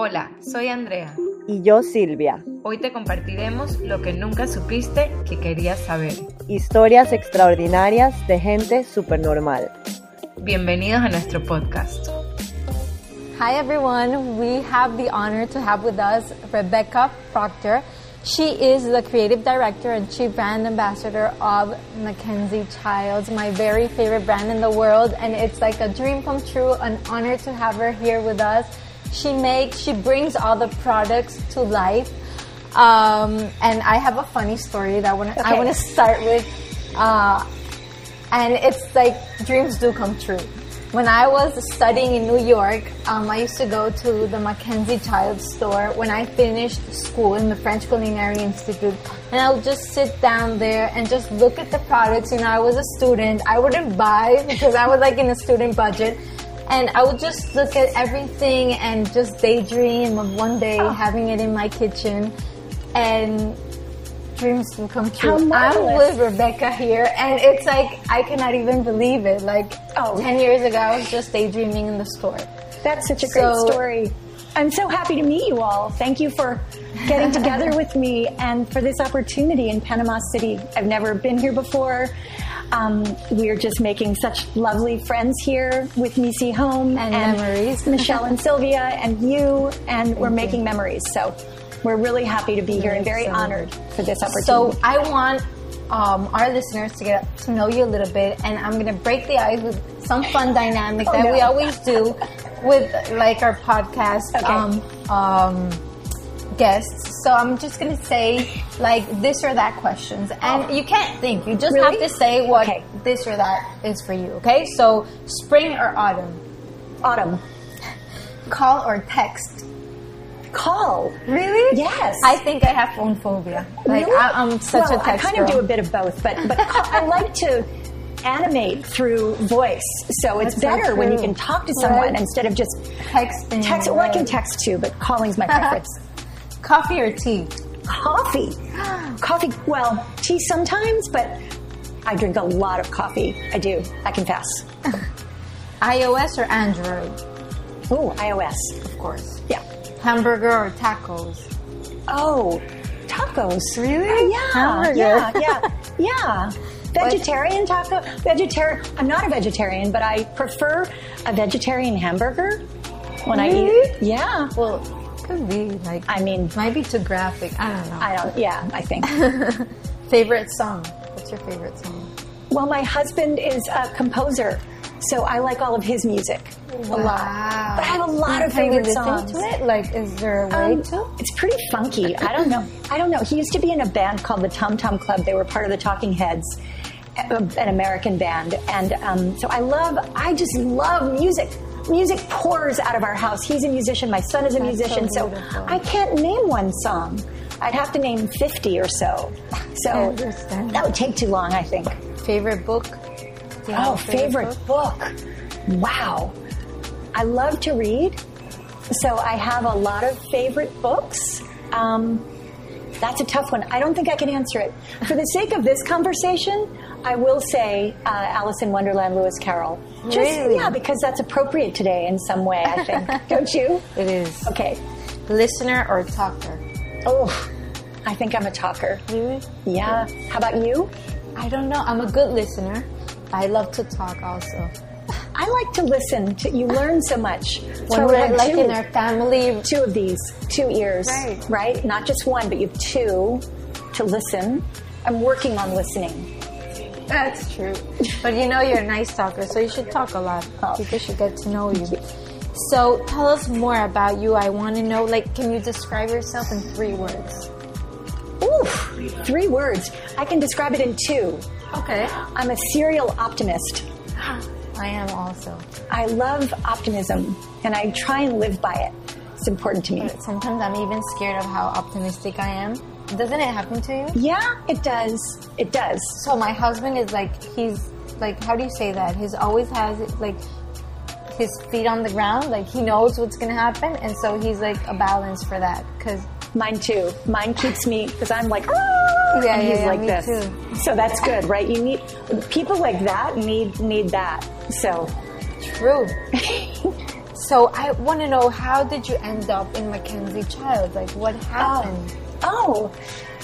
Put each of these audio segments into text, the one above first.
Hola, soy Andrea. Y yo Silvia. Hoy te compartiremos lo que nunca supiste que querías saber. Historias extraordinarias de gente normal. Bienvenidos a nuestro podcast. Hi everyone, we have the honor to have with us Rebecca Proctor. She is the creative director and chief brand ambassador of Mackenzie Childs, my very favorite brand in the world, and it's like a dream come true, an honor to have her here with us. She makes, she brings all the products to life. Um, and I have a funny story that I want to okay. I want to start with. Uh, and it's like dreams do come true. When I was studying in New York, um, I used to go to the Mackenzie Child store when I finished school in the French Culinary Institute. And I would just sit down there and just look at the products. You know, I was a student. I wouldn't buy because I was like in a student budget. And I would just look at everything and just daydream of one day oh. having it in my kitchen. And dreams will come true. I'm with Rebecca here, and it's like I cannot even believe it. Like oh. 10 years ago, I was just daydreaming in the store. That's such a great story. I'm so happy to meet you all. Thank you for getting together with me and for this opportunity in Panama City. I've never been here before. Um, we're just making such lovely friends here with Missy Home and, and memories. Michelle and Sylvia and you, and we're making memories. So we're really happy to be here and very honored for this opportunity. So I want um, our listeners to get to know you a little bit, and I'm going to break the ice with some fun dynamic oh, that no. we always do with like our podcast okay. um, um, guests. So I'm just going to say like this or that questions, and oh. you can't think. You just really? have to say what okay. this or that is for you. Okay? So spring or autumn? Autumn. Call or text? call. Really? Yes. I think I have phone phobia. Like really? I, am such well, a text I kind girl. of do a bit of both, but but I like to animate through voice. So it's That's better so when you can talk to someone right. instead of just texting. Text. Well, I can text too, but calling's my preference. Coffee or tea? Coffee. coffee. Well, tea sometimes, but I drink a lot of coffee. I do. I confess. iOS or Android? Oh, iOS. Of course. Yeah. Hamburger or tacos? Oh, tacos. Really? Uh, yeah. Hamburger. Yeah, yeah, yeah. Vegetarian taco. Vegetarian. I'm not a vegetarian, but I prefer a vegetarian hamburger when really? I eat. Yeah. Well, could be like. I mean, might be too graphic. I don't know. I don't. Yeah, I think. favorite song? What's your favorite song? Well, my husband is a composer, so I like all of his music wow. a lot. But I have a lot of favorite songs. To it? Like, is there a way um, to? It's pretty funky. I don't know. I don't know. He used to be in a band called the Tom Tom Club. They were part of the Talking Heads, an American band, and um, so I love. I just love music. Music pours out of our house. He's a musician. My son is a That's musician. So, so I can't name one song. I'd have to name 50 or so. So that would take too long, I think. Favorite book? Oh, favorite, favorite book? book? Wow. I love to read, so I have a lot of favorite books. Um, that's a tough one. I don't think I can answer it. For the sake of this conversation, I will say uh, Alice in Wonderland, Lewis Carroll. Just, really? Yeah, because that's appropriate today in some way, I think. don't you? It is. Okay. Listener or talker? Oh, I think I'm a talker. Really? Yeah. How about you? I don't know. I'm a good listener. I love to talk also. I like to listen. To, you learn so much. When we're like two, in our family, two of these, two ears, right. right? Not just one, but you have two to listen. I'm working on listening. That's true. But you know you're a nice talker, so you should talk a lot. Oh. People should get to know you. So tell us more about you. I want to know, like, can you describe yourself in three words? Ooh, three words. I can describe it in two. Okay. I'm a serial optimist. I am also. I love optimism and I try and live by it. It's important to me. Sometimes I'm even scared of how optimistic I am. Doesn't it happen to you? Yeah, it does. It does. So my husband is like, he's like, how do you say that? He's always has like his feet on the ground. Like he knows what's going to happen. And so he's like a balance for that. Cause mine too. Mine keeps me, cause I'm like, ah, yeah, and he's yeah, like this. Too. So that's good, right? You need, people like that need, need that. So true. So I want to know how did you end up in Mackenzie Child? Like what happened? Oh, Oh,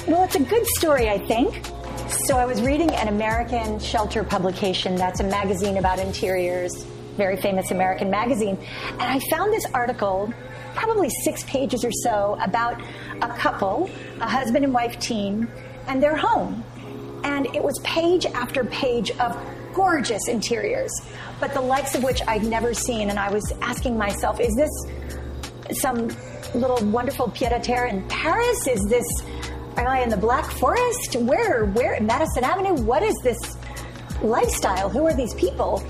well, it's a good story, I think. So I was reading an American shelter publication. That's a magazine about interiors, very famous American magazine. And I found this article, probably six pages or so, about a couple, a husband and wife team, and their home. And it was page after page of gorgeous interiors, but the likes of which I'd never seen. And I was asking myself, is this some little wonderful pied a terre in Paris? Is this, am I in the Black Forest? Where, where, Madison Avenue? What is this lifestyle? Who are these people?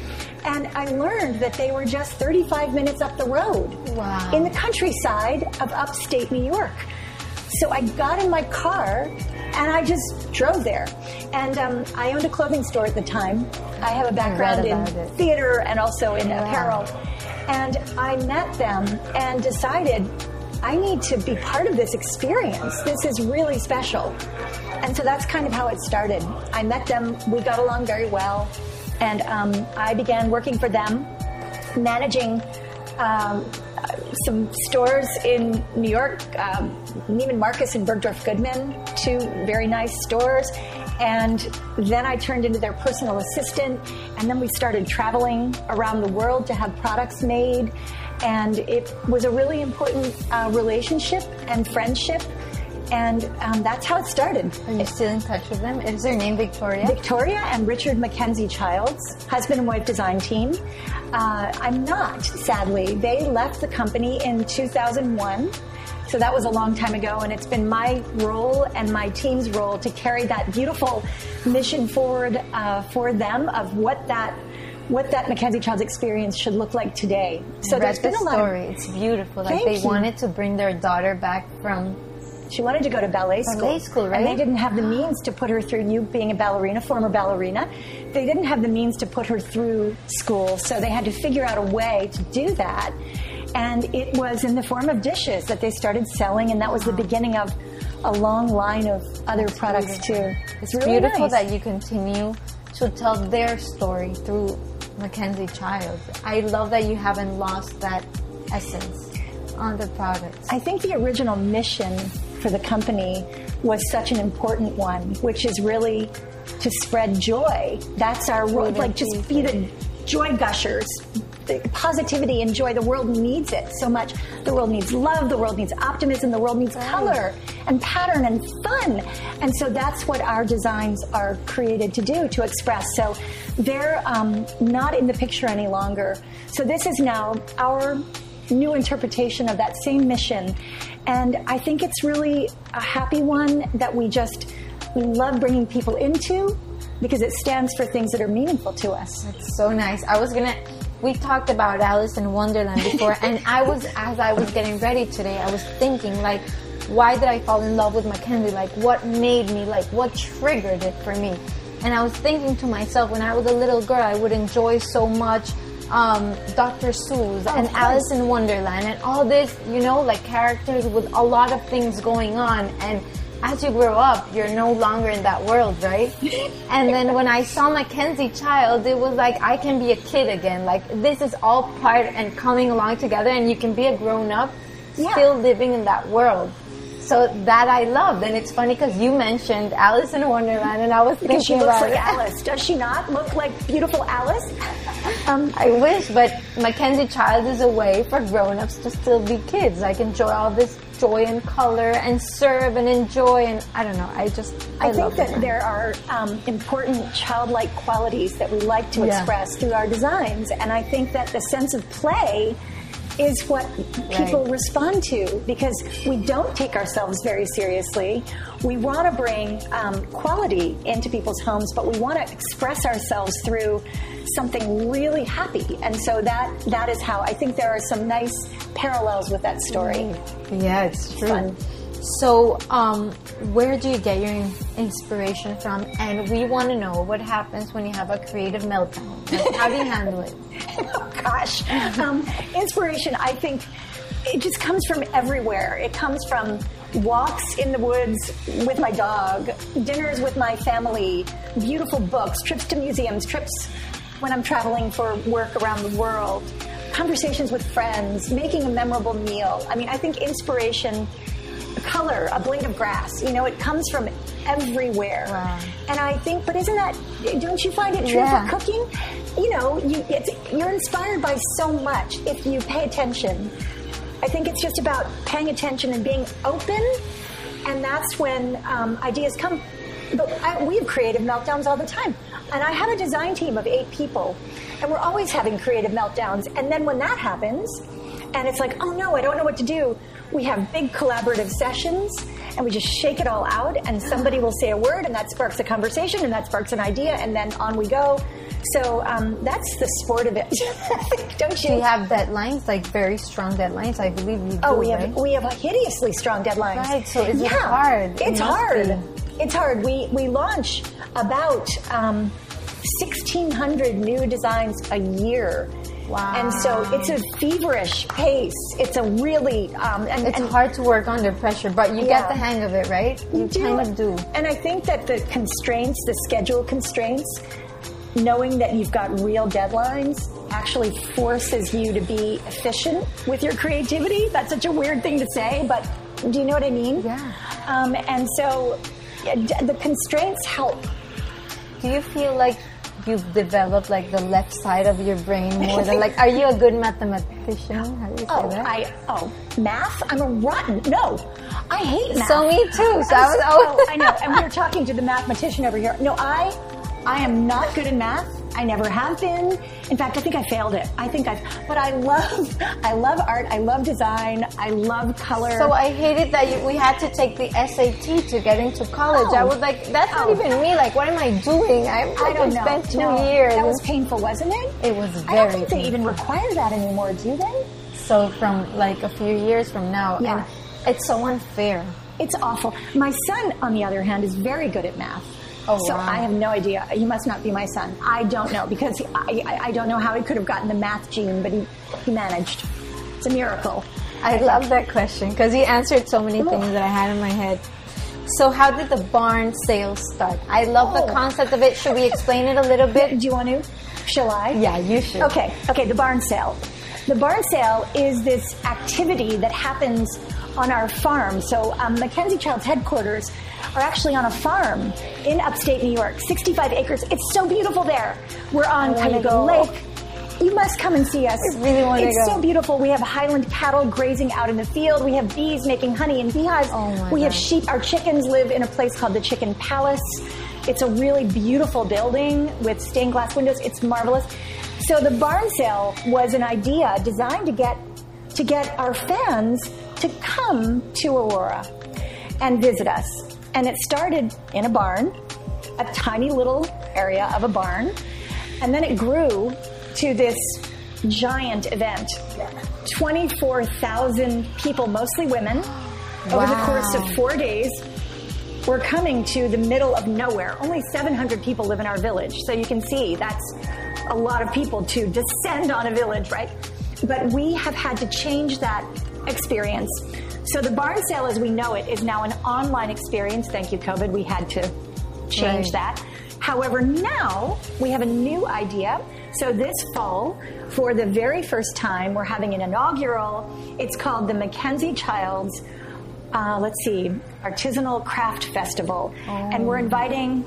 And I learned that they were just 35 minutes up the road Wow. in the countryside of upstate New York. So I got in my car and I just drove there. And um, I owned a clothing store at the time. I have a background in it. theater and also in apparel. And I met them and decided I need to be part of this experience. This is really special. And so that's kind of how it started. I met them, we got along very well, and um, I began working for them, managing um, some stores in New York, um, Neiman Marcus and Bergdorf Goodman, two very nice stores. And then I turned into their personal assistant, and then we started traveling around the world to have products made. And it was a really important uh, relationship and friendship, and um, that's how it started. Are you still in touch with them? Is their name Victoria? Victoria and Richard Mackenzie Childs, husband and wife design team. Uh, I'm not, sadly. They left the company in 2001. So that was a long time ago, and it's been my role and my team's role to carry that beautiful mission forward uh, for them of what that what that Mackenzie Childs experience should look like today. So there's been the a lot. story. Of, It's beautiful. Like Thank they you. wanted to bring their daughter back from she wanted to go to ballet school. Ballet school, right? And they didn't have the means to put her through. You being a ballerina, former ballerina, they didn't have the means to put her through school, so they had to figure out a way to do that. And it was in the form of dishes that they started selling, and that was the beginning of a long line of other products too. It's really beautiful nice. that you continue to tell their story through Mackenzie Child. I love that you haven't lost that essence on the products. I think the original mission for the company was such an important one, which is really to spread joy. That's our role. Like, just be the joy gushers. The positivity and joy. The world needs it so much. The world needs love. The world needs optimism. The world needs color and pattern and fun. And so that's what our designs are created to do, to express. So they're um, not in the picture any longer. So this is now our new interpretation of that same mission. And I think it's really a happy one that we just we love bringing people into because it stands for things that are meaningful to us. It's so nice. I was gonna. We talked about Alice in Wonderland before, and I was as I was getting ready today, I was thinking like, why did I fall in love with Mackenzie? Like, what made me? Like, what triggered it for me? And I was thinking to myself, when I was a little girl, I would enjoy so much um, Dr. Seuss and. Alice in Wonderland and all this, you know, like characters with a lot of things going on. And as you grow up, you're no longer in that world, right? and then when I saw Mackenzie Child, it was like I can be a kid again. Like this is all part and coming along together, and you can be a grown up, Yeah. still living in that world. So that I loved, and it's funny because you mentioned Alice in Wonderland, and I was Because she thinking looks about like it. Alice. Does she not look like beautiful Alice? Um, I wish, but Mackenzie Child is a way for grown-ups to still be kids. Like enjoy all this joy and color and serve and enjoy and I don't know. I just I, I think that there are um, important childlike qualities that we like to Yeah. express through our designs, and I think that the sense of play is what people Right. respond to because we don't take ourselves very seriously. We want to bring um, quality into people's homes, but we want to express ourselves through something really happy, and so that that is how I think there are some nice parallels with that story. Yeah, it's true. fun. So, um, where do you get your inspiration from? And we want to know what happens when you have a creative meltdown. How do you handle it? oh gosh. Um, inspiration, I think, it just comes from everywhere. It comes from walks in the woods with my dog, dinners with my family, beautiful books, trips to museums, trips when I'm traveling for work around the world. conversations with friends, making a memorable meal. I mean, I think inspiration, color, a blade of grass, you know, it comes from everywhere. Wow. And I think, but isn't that, don't you find it true Yeah. for cooking? You know, you, it's, you're inspired by so much if you pay attention. I think it's just about paying attention and being open, and that's when um, ideas come. But I, we have creative meltdowns all the time. And I have a design team of eight people, and we're always having creative meltdowns. And then when that happens, and it's like, oh no, I don't know what to do, we have big collaborative sessions, and we just shake it all out, and somebody will say a word, and that sparks a conversation, and that sparks an idea, and then on we go. So um, that's the sport of it, don't you? You have deadlines, like very strong deadlines? I believe you do. Oh, we right? have we have hideously strong deadlines. Right, so is it yeah, hard? It's must hard. be. It's hard. We we launch about um, sixteen hundred new designs a year. Wow. And so it's a feverish pace. It's a really um, and, It's and hard to work under pressure, but you Yeah. get the hang of it, right? You do. kind of do. And I think that the constraints, the schedule constraints, knowing that you've got real deadlines actually forces you to be efficient with your creativity. That's such a weird thing to say, but do you know what I mean? Yeah. Um, and so the constraints help. Do you feel like you've developed like the left side of your brain more than like? Are you a good mathematician? How do you say Oh, that? I oh math. I'm a rotten. No, I hate math. So me too. So I was oh, I know. And we were talking to the mathematician over here. No, I I am not good in math. I never have been. In fact, I think I failed it. I think I've. But I love I love art. I love design. I love color. So I hated that you, we had to take the SAT to get into college. Oh. I was like, that's not Oh. even me. Like, what am I doing? I, I don't know. spent two No, years. That was painful, wasn't it? It was very. I don't think they even require that anymore, do they? so from like a few years from now, Yeah. and it's so unfair. It's awful. My son, on the other hand, is very good at math. Oh, so wow. I have no idea. He must not be my son. I don't know because he, I, I, don't know how he could have gotten the math gene, but he, he managed. It's a miracle. I love that question because he answered so many things that I had in my head. So, how did the barn sale start? I love the Oh. concept of it. Should we explain it a little bit? Do you want to? Shall I? Yeah, you should. Okay, okay, the barn sale. The barn sale is this activity that happens on our farm. So, um, Mackenzie Child's headquarters are actually on a farm in upstate New York, 65 acres. It's so beautiful there. We're on Cayuga. Lake. You must come and see us. I really wanna It's go. so beautiful. We have Highland cattle grazing out in the field. We have bees making honey in beehives. Oh we have sheep. Our chickens live in a place called the Chicken Palace. It's a really beautiful building with stained glass windows. It's marvelous. So the barn sale was an idea designed to get to get our fans to come to Aurora and visit us. And it started in a barn, a tiny little area of a barn, and then it grew to this giant event. 24,000 people, mostly women, over the course of four days. We're coming to the middle of nowhere. Only 700 people live in our village. So you can see that's a lot of people to descend on a village, right? But we have had to change that experience. So the barn sale as we know it is now an online experience. Thank you, COVID. We had to change Right. that. However, now we have a new idea. So this fall, for the very first time, we're having an inaugural. It's called the Mackenzie Childs, uh, let's see, Artisanal Craft Festival. And we're inviting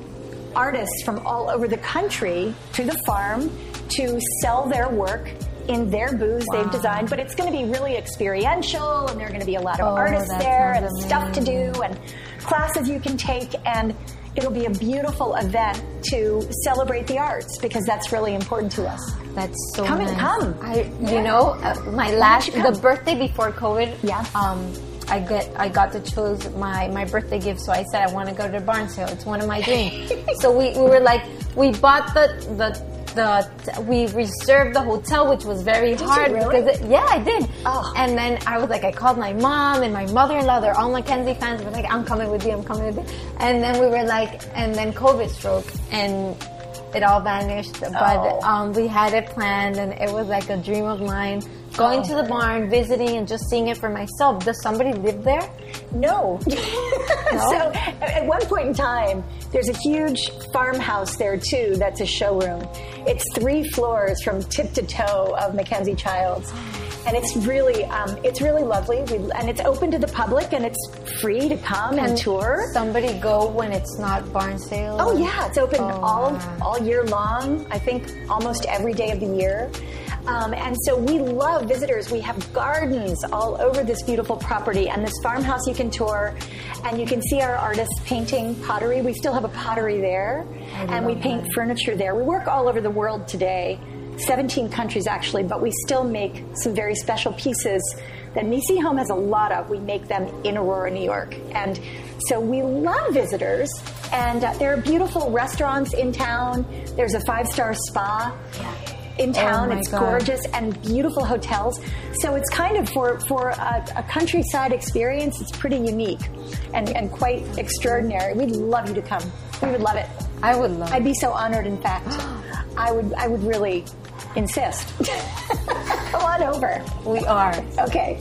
artists from all over the country to the farm to sell their work in their booths they've designed. But it's going to be really experiential, and there are going to be a lot of Oh, artists there and sounds stuff to do and classes you can take. And it'll be a beautiful event to celebrate the arts because that's really important to us. That's so Come and come. I, you Yeah. know, uh, my last the birthday before COVID. Yeah. Um, I get I got to choose my my birthday gift, so I said I want to go to the barn sale. It's one of my dreams. so we, we were like we bought the the. The, we reserved the hotel, which was very you hard really? because it, yeah, I did. Oh. And then I was like, I called my mom and my mother-in-law. They're all Mackenzie fans. We're like, I'm coming with you. I'm coming with you. And then we were like, and then COVID struck, and it all vanished. But Oh. um, we had it planned, and it was like a dream of mine going to the barn, visiting, and just seeing it for myself. Does somebody live there? No. so at one point in time, there's a huge farmhouse there too. That's a showroom. It's three floors from tip to toe of Mackenzie Childs. And it's really, um, it's really lovely, we, and it's open to the public, and it's free to come and tour. Somebody go when it's not barn sale. Oh yeah, it's open Oh, all wow. all year long. I think almost every day of the year. Um, and so we love visitors. We have gardens all over this beautiful property and this farmhouse you can tour, and you can see our artists painting pottery. We still have a pottery there, and we paint furniture there. We work all over the world today, 17 countries actually, but we still make some very special pieces that Nisi Home has a lot of. We make them in Aurora, New York, and so we love visitors. And uh, there are beautiful restaurants in town. There's a five-star spa in town. Oh it's God. gorgeous and beautiful hotels. So it's kind of for for a, a countryside experience. It's pretty unique and, and quite extraordinary. We'd love you to come. We would love it. I would love. I'd be so honored. In fact, I would I would really insist. come on over. we are. Okay.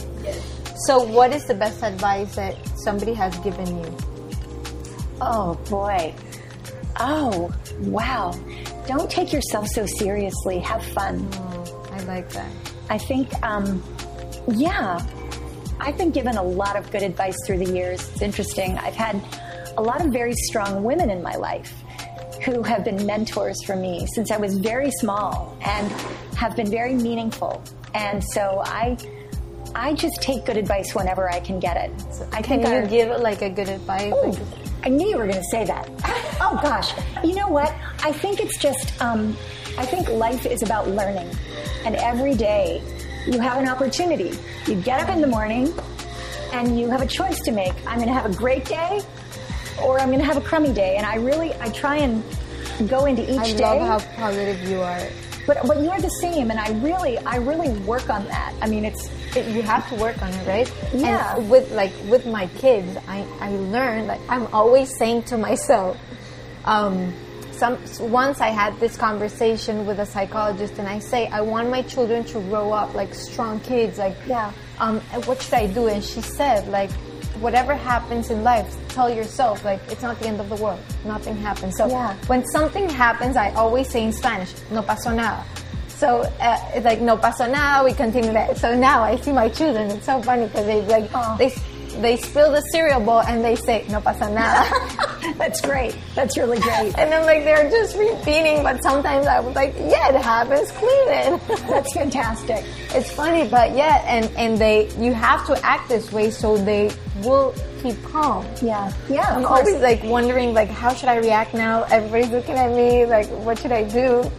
So, what is the best advice that somebody has given you? Oh boy. Oh wow. Don't take yourself so seriously. Have fun. Oh, I like that. I think, um, yeah, I've been given a lot of good advice through the years. It's interesting. I've had a lot of very strong women in my life who have been mentors for me since I was very small and have been very meaningful. And so I, I just take good advice whenever I can get it. I Can think you our- give like a good advice? Ooh, I knew you were going to say that. Oh gosh, you know what? I think it's just. Um, I think life is about learning, and every day you have an opportunity. You get up in the morning, and you have a choice to make. I'm going to have a great day, or I'm going to have a crummy day. And I really, I try and go into each I day. I love how positive you are. but but you're the same, and I really, I really work on that. I mean, it's It- you have to work on it, right? Yeah. And with like with my kids, I I learned like I'm always saying to myself, um, some once I had this conversation with a psychologist, and I say I want my children to grow up like strong kids, like Yeah. Um, what should I do? And she said like. Whatever happens in life, tell yourself like it's not the end of the world. Nothing happens. So Yeah. when something happens, I always say in Spanish, "No pasó nada." So uh, it's like no pasó nada. We continue that. So now I see my children. It's so funny because they like Aw. they they spill the cereal bowl and they say no pasa nada. that's great. That's really great. and then like they're just repeating, but sometimes I was like, yeah, it happens. Clean it. That's fantastic. it's funny, but yeah, and and they you have to act this way so they will keep calm. Yeah, yeah. I'm course. always like wondering like how should I react now? Everybody's looking at me like what should I do?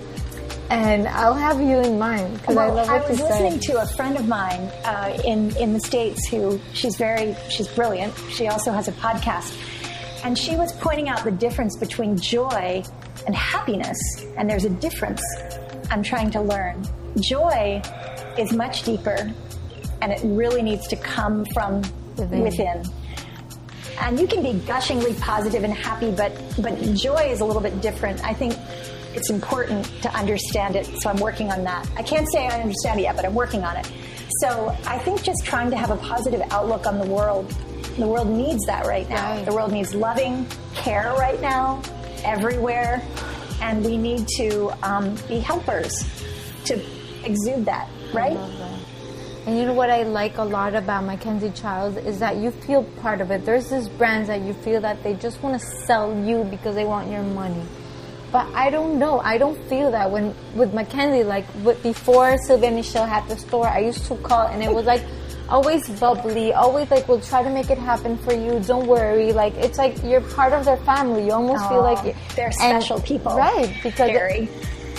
And I'll have you in mind because I Well, love I what was you say. listening to a friend of mine uh, in in the states who she's very she's brilliant. She also has a podcast, and she was pointing out the difference between joy and happiness. And there's a difference. I'm trying to learn. Joy is much deeper, and it really needs to come from Within. within. And you can be gushingly positive and happy, but but joy is a little bit different. I think it's important to understand it, so I'm working on that. I can't say I understand it yet, but I'm working on it. So I think just trying to have a positive outlook on the world. The world needs that right now. Right. The world needs loving care right now, everywhere, and we need to um, be helpers to exude that, right? And you know what I like a lot about Mackenzie Childs is that you feel part of it. There's these brands that you feel that they just want to sell you because they want your money. But I don't know. I don't feel that when with Mackenzie. Like with, before Sylvia Michelle had the store, I used to call and it was like always bubbly, always like we'll try to make it happen for you. Don't worry. Like it's like you're part of their family. You almost feel like they're and- special people. right? Because Very.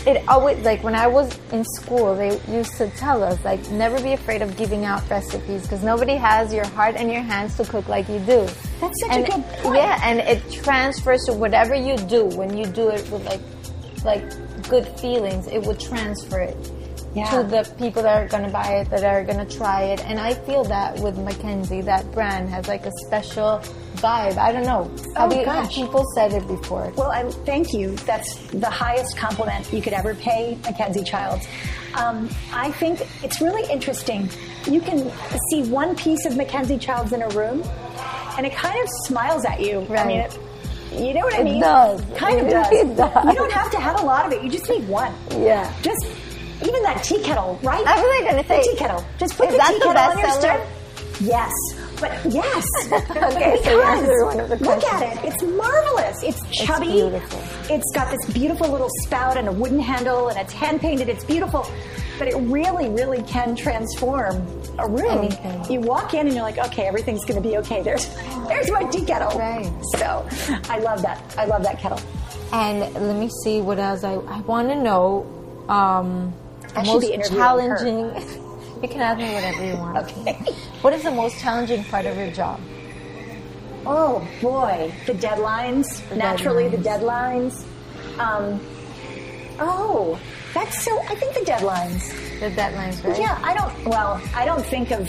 it always like when I was in school, they used to tell us like never be afraid of giving out recipes because nobody has your heart and your hands to cook like you do. That's such and, a good point. Yeah, and it transfers to whatever you do when you do it with like like good feelings. It would transfer it. Yeah. to the people that are going to buy it, that are going to try it. And I feel that with Mackenzie, that brand has like a special vibe. I don't know. Have, Oh, you, have gosh. people said it before? Well, I thank you. That's the highest compliment you could ever pay Mackenzie Childs. Um, I think it's really interesting. You can see one piece of Mackenzie Childs in a room, and it kind of smiles at you. I mean, it, you know what I It mean? does. Kind of It does. really does. You don't have to have a lot of it. You just need one. Yeah. Just even that tea kettle, right? I was like gonna the say, tea kettle. Just put the tea the kettle on your stove. Yes. But yes. Okay, so Because answered one of the Look at it. It's marvelous. It's chubby. It's, beautiful. It's got this beautiful little spout and a wooden handle, and it's hand painted. It's beautiful, but it really, really can transform a room. Anything. You walk in and you're like, okay, everything's going to be okay. There's, there's my tea kettle. Right. So, I love that. I love that kettle. And let me see what else I, I want to know. Um, I should most challenging. You can ask me whatever you want. Okay. What is the most challenging part of your job? Oh boy, the deadlines. The naturally, the deadlines. Um, oh, that's so. I think the deadlines. The deadlines, right? Yeah, I don't. Well, I don't think of.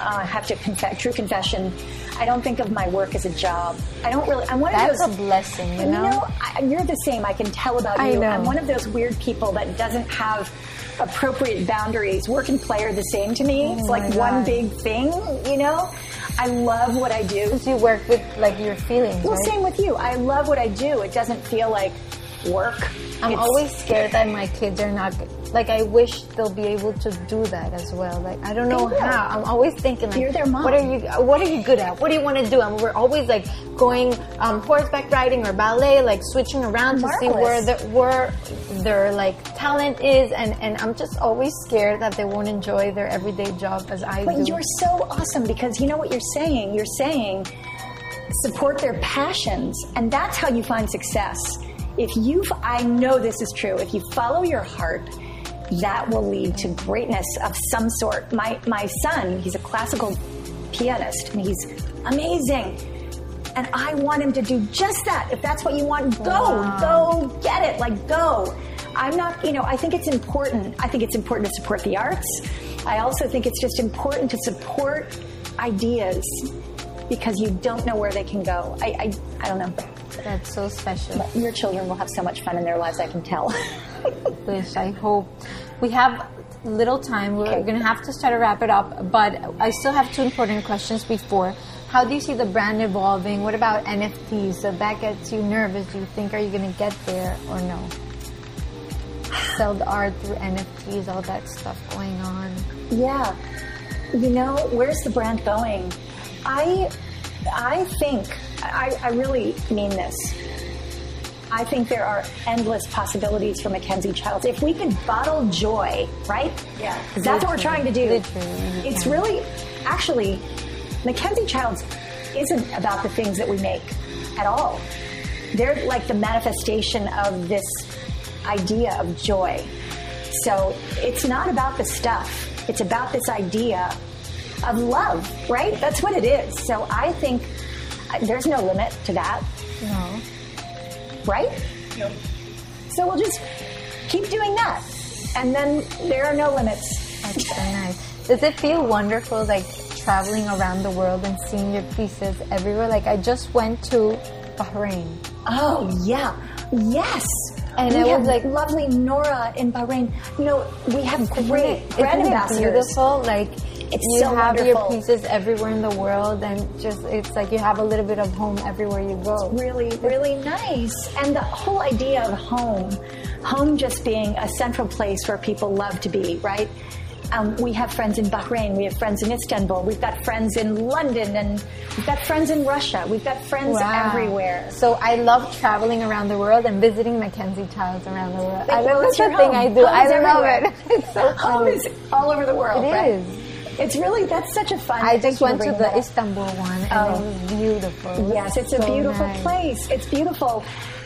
Uh, I have to confess. True confession. I don't think of my work as a job. I don't really. I'm one That's of a blessing, you You know? know, I, you're the same. I can tell about I you. know. I'm one of those weird people that doesn't have appropriate boundaries. Work and play are the same to me. it's Oh my like one big thing. You know, I love what I do. Because you work with like your feelings, Well, right? same with you. I love what I do. It doesn't feel like work. I'm It's- always scared that my kids are not like. I wish they'll be able to do that as well. Like I don't know how. I'm always thinking like, You're their mom. what are you? What are you good at? What do you want to do? And we're always like going um, horseback riding or ballet, like switching around to see where Marvelous. the, where their like talent is. And and I'm just always scared that they won't enjoy their everyday job as I But do. you're so awesome because you know what you're saying. You're saying support their passions, and that's how you find success. If you, I know this is true. If you follow your heart, that will lead to greatness of some sort. My my son, he's a classical pianist, and he's amazing. And I want him to do just that. If that's what you want, go, go get it. Like, go. I'm not, you know, I think it's important. I think it's important to support the arts. I also think it's just important to support ideas because you don't know where they can go. I, I, I don't know. That's so special. Your children will have so much fun in their lives, I can tell. wish. I hope we have little time. We're Okay. going to have to start to wrap it up, but I still have two important questions before. How do you see the brand evolving? What about NFTs? So that gets you nervous. Do you think are you going to get there or no? Sell the art through NFTs, all that stuff going on. Yeah. You know, where's the brand going? I I think I, I really mean this. I think there are endless possibilities for Mackenzie Childs. If we could bottle joy, right? Yeah. 'Cause that's what we're trying to do. It's really, actually, Mackenzie Childs isn't about the things that we make at all. They're like the manifestation of this idea of joy. So it's not about the stuff. It's about this idea of love, right? That's what it is. So I think there's no limit to that, No. right? So we'll just keep doing that. And then there are no limits. That's so nice. Does it feel wonderful, like traveling around the world and seeing your pieces everywhere? Like I just went to Bahrain. Oh, yeah. Yes. And we it have was like- lovely Nora in Bahrain. You know, we have great it- brand isn't it ambassadors. beautiful? Like It's you so have your pieces everywhere in the world, and just it's like you have a little bit of home everywhere you go. really, really nice. And the whole idea of home, home just being a central place where people love to be, right? Um, we have friends in Bahrain, we have friends in Istanbul, we've got friends in London, and we've got friends in Russia, we've got friends Wow. everywhere. So I love traveling around the world and visiting Mackenzie Childs around the world. I love it's that's the your thing. I do. Home I love everywhere. it. It's so Home fun. is all over the world, It right? is. It's really, that's such a fun. I just went to the that. Istanbul one, and Oh. it was beautiful. Yes, it's a beautiful nice. place. It's beautiful.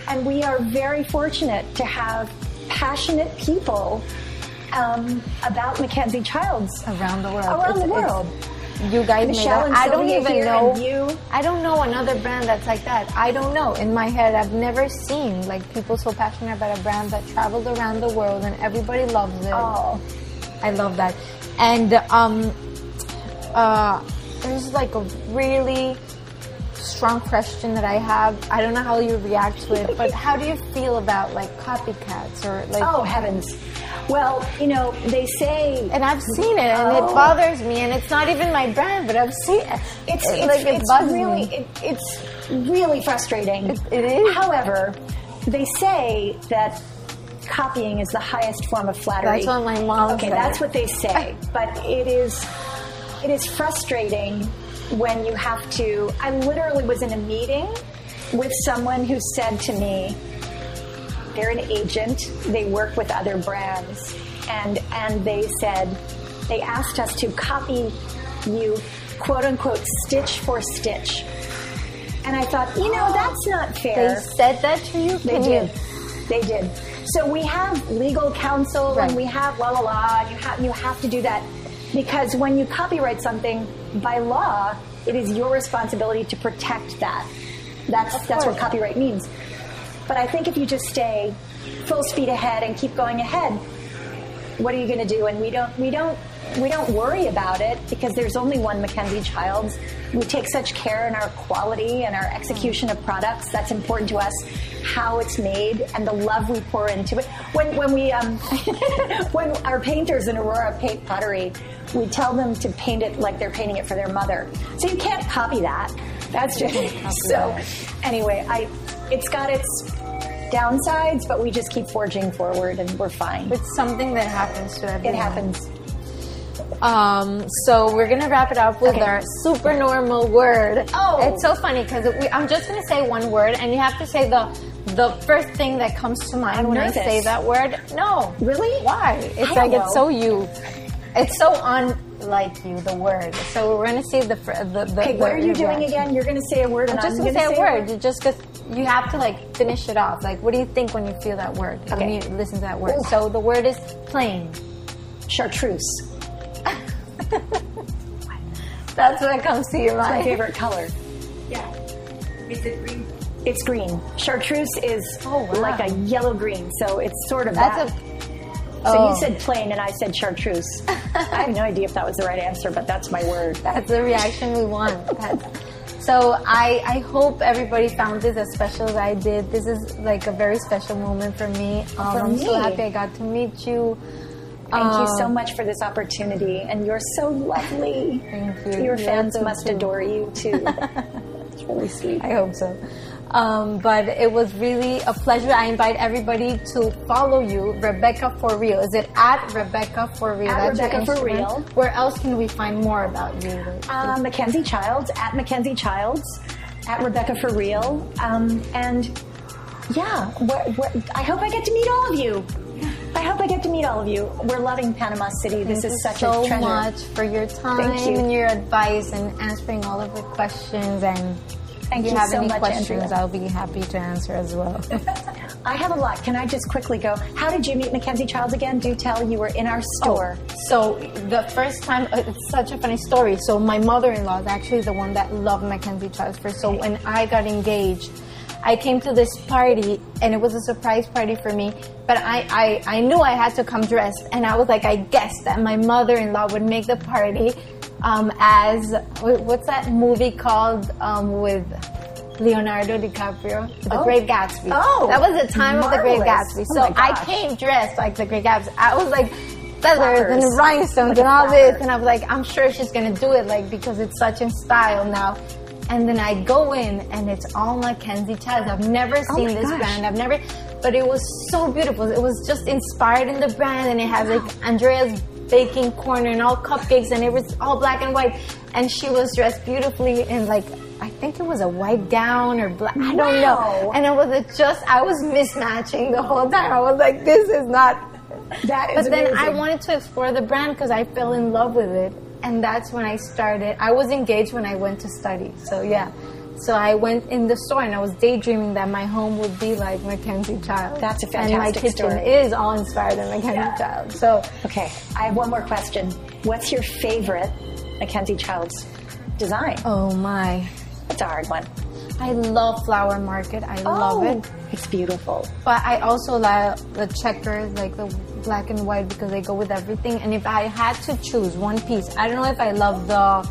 And we are very fortunate to have passionate people um, about Mackenzie Childs around the world. around It's- the world. you guys Michelle made. I don't even know. you. I don't know another brand that's like that. I don't know. In my head, I've never seen like people so passionate about a brand that traveled around the world and everybody loves it. Oh, I love that. And um, uh, there's like a really strong question that I have. I don't know how you react to it, but how do you feel about like copycats or like? oh heavens. Well, you know, they say And I've seen it, and it Oh. bothers me. And it's not even my brand, but I've seen it. it's it's, like it it's really me. it, it's really frustrating. It- it is. However, they say that copying is the highest form of flattery. That's what my mom Okay, said. that's what they say, but it is it is frustrating when you have to. I literally was in a meeting with someone who said to me, they're an agent. They work with other brands, and and they said they asked us to copy you, quote unquote, stitch for stitch. And I thought, you know, that's not fair. They said that to you. They did. They did. So we have legal counsel Right. and we have la la la. You have you have to do that because when you copyright something by law, it is your responsibility to protect that. That's that's what copyright means. But I think if you just stay full speed ahead and keep going ahead, what are you going to do? And we don't we don't we don't worry about it because there's only one Mackenzie Childs. We take such care in our quality and our execution of products. That's important to us. How it's made and the love we pour into it. When when we um, when our painters in Aurora paint pottery, we tell them to paint it like they're painting it for their mother. So you can't copy that. That's just so. Anyway, I it's got its downsides, but we just keep forging forward and we're fine. It's something that happens to everyone. It happens. Um, so we're gonna wrap it up with Okay. our super normal word. Oh. it's so funny because I'm just gonna say one word, and you have to say the the first thing that comes to mind I'm when I say that word. No, Really? Why? It's I like don't it's know. so you. It's so unlike you. The word. So we're gonna see the the. the Okay, the what are you doing again? You're going to say a word, I'm and just I'm gonna going say a word. You just cause you have to like finish it off. Like, what do you think when you feel that word? When Okay. you listen to that word. Ooh. So the word is plain. Chartreuse. That's what it comes to your My favorite color. Yeah. Is it green? It's green. Chartreuse is Oh, wow. like a yellow green, so it's sort of That's that. a. so oh. you said plain, and I said chartreuse. I have no idea if that was the right answer, but that's my word. That's the reaction we want. So I, I hope everybody found this as special as I did. This is like a very special moment for me. Um, For I'm so happy I got to meet you. Thank you so Um, much for this opportunity, and you're so lovely. Thank you. Your fans must too. adore you too. it's really sweet. I hope so. Um, but it was really a pleasure. I invite everybody to follow you, Rebecca for Real. Is it at Rebecca for Real? At Rebecca for Real. Where else can we find more about you? uh, Mackenzie Childs at Mackenzie Childs at Rebecca for Real, um, and yeah, I hope I get to meet all of you. I hope I get to meet all of you. We're loving Panama City. This Thank is such so a treasure. much for your time Thank you. and your advice and answering all of the questions. And Thank if you have so any much, questions, Andrea. I'll be happy to answer as well. I have a lot. Can I just quickly go? How did you meet Mackenzie Childs again? Do tell. You were in our store. So the first time, uh, it's such a funny story. So my mother-in-law is actually the one that loved Mackenzie Childs first. So when I got engaged, I came to this party and it was a surprise party for me. But I, I, I knew I had to come dressed, and I was like, I guessed that my mother-in-law would make the party um, as what's that movie called um, with Leonardo DiCaprio, The Oh. Great Gatsby. Oh, that was the time of The Great. Gatsby. Oh So my I came dressed like The Great Gatsby. I was like feathers Flowers. and rhinestones Like and all flower. this, and I was like, I'm sure she's gonna do it, like because it's such in style now. And then I go in, and it's all Mackenzie Childs. I've never oh seen Oh this gosh. brand. I've never, but it was so beautiful. It was just inspired in the brand, and it has like Andrea's baking corner and all cupcakes, and it was all black and white. And she was dressed beautifully in like. I think it was a white gown or black. I don't know. And it was a just. I was mismatching the whole time. I was like, "This is not That is but then I wanted to explore the brand because I fell in love with it, and that's when I started. I was engaged when I went to study, so yeah. So I went in the store and I was daydreaming that my home would be like Mackenzie Child. That's a And my fantastic kitchen story. is all inspired in Mackenzie Yeah. Child. So Okay, I have one more question. What's your favorite Mackenzie Child's design? Oh my. It's a hard one. I love Flower Market. I love oh, it. It's beautiful. But I also love the checkers, like the black and white, because they go with everything. And if I had to choose one piece, I don't know if I love the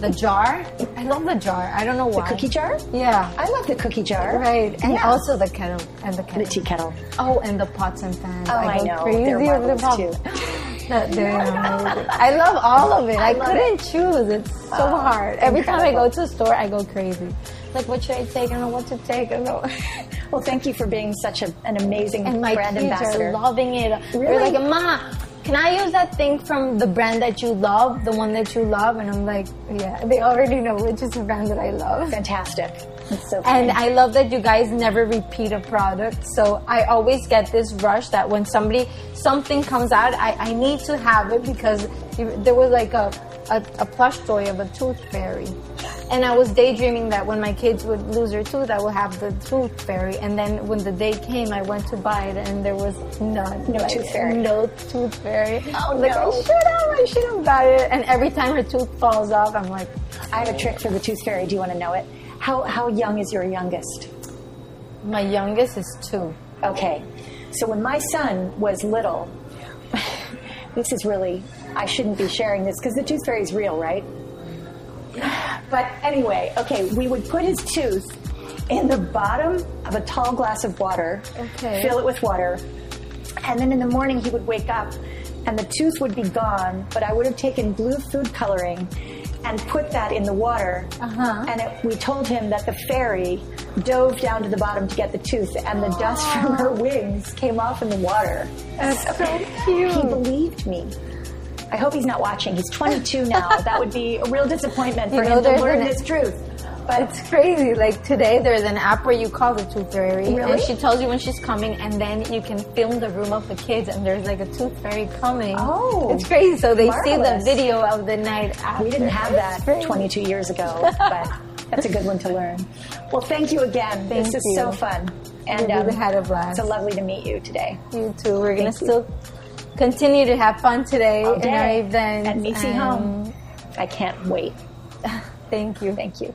the jar. I love the jar. I don't know why. The cookie jar? Yeah. I love the cookie jar. Right. And Yeah. also the kettle and the kettle. The tea kettle. Oh, and the pots and pans. Oh, I go know. Crazy They're over the too. That- they're amazing. I love all of it. I, love couldn't choose. It's so hard. Every time I go to a store, I go crazy. Like, what should I take? I don't know what to take. I don't know. Well, thank you for being such a, an amazing And my brand kids ambassador. are loving it. Really? They're like, Ma, can I use that thing from the brand that you love, the one that you love? And I'm like, yeah, they already know which is the brand that I love. Fantastic. It's so And. I love that you guys never repeat a product. So I always get this rush that when somebody, something comes out, I, I need to have it because there was like a, a, a plush toy of a tooth fairy. And I was daydreaming that when my kids would lose their tooth, I would have the tooth fairy. And then when the day came, I went to buy it and there was none. No tooth fairy. No tooth fairy. Oh, like, no. I should have, I should have got it. And every time her tooth falls off, I'm like, I have a trick for the tooth fairy. Do you want to know it? How, how young is your youngest? my youngest is two. Okay. So when my son was little, this is really, I shouldn't be sharing this because the tooth fairy is real, right? But anyway, okay, we would put his tooth in the bottom of a tall glass of water, Okay. fill it with water, and then in the morning he would wake up and the tooth would be gone, but I would have taken blue food coloring and put that in the water. Uh-huh. And it, we told him that the fairy dove down to the bottom to get the tooth, and the dust from her wings came off in the water. That's so He cute. believed me. I hope he's not watching. He's 22 now. that would be a real disappointment for You know, him to learn this truth. But it's crazy. Like today, there's an app where you call the tooth fairy, Really? and she tells you when she's coming, and then you can film the room of the kids, and there's like a tooth fairy coming. Oh, it's crazy. So they see the video of the night after. We didn't have that 22 years ago, but that's a good one to learn. Well, thank you again. Thank this is so fun. And We really had a blast. It's So lovely to meet you today. You too. We're gonna you. still continue to have fun today All in our day event. and Home. I can't wait. Thank you. Thank you.